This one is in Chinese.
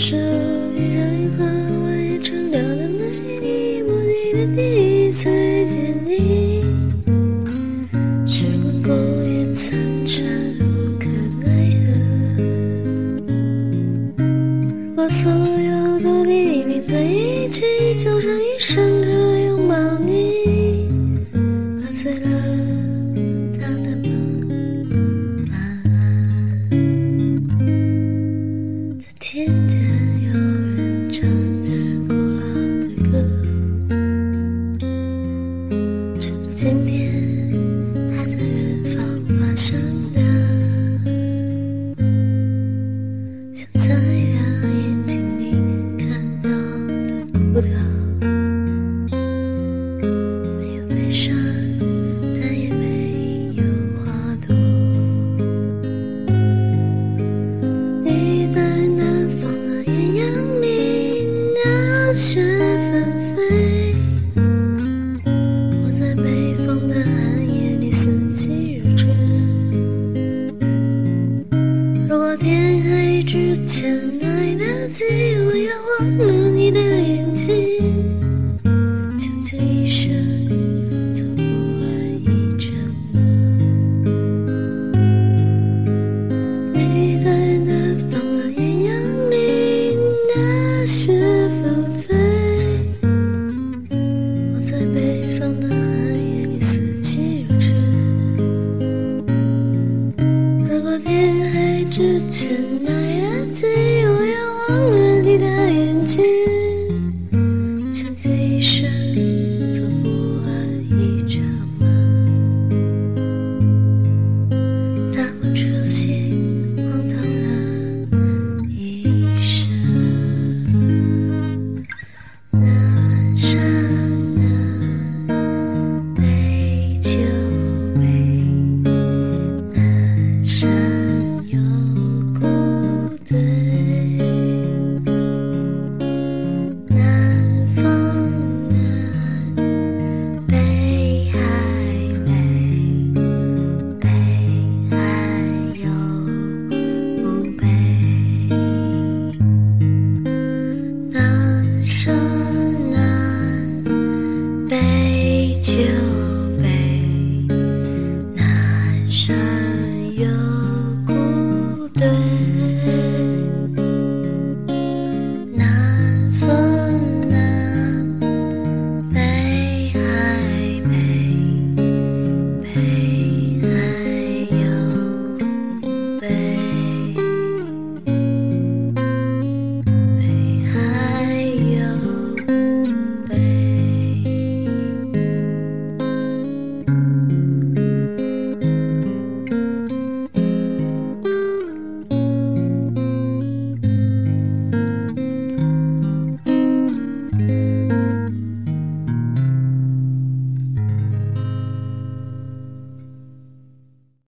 属于任何未成长的美丽，目的的第一次遇见你，时光苟延残喘，无可奈何。如果所有的你连在一起，就是一生只拥之前来得及，我要忘了你的眼睛。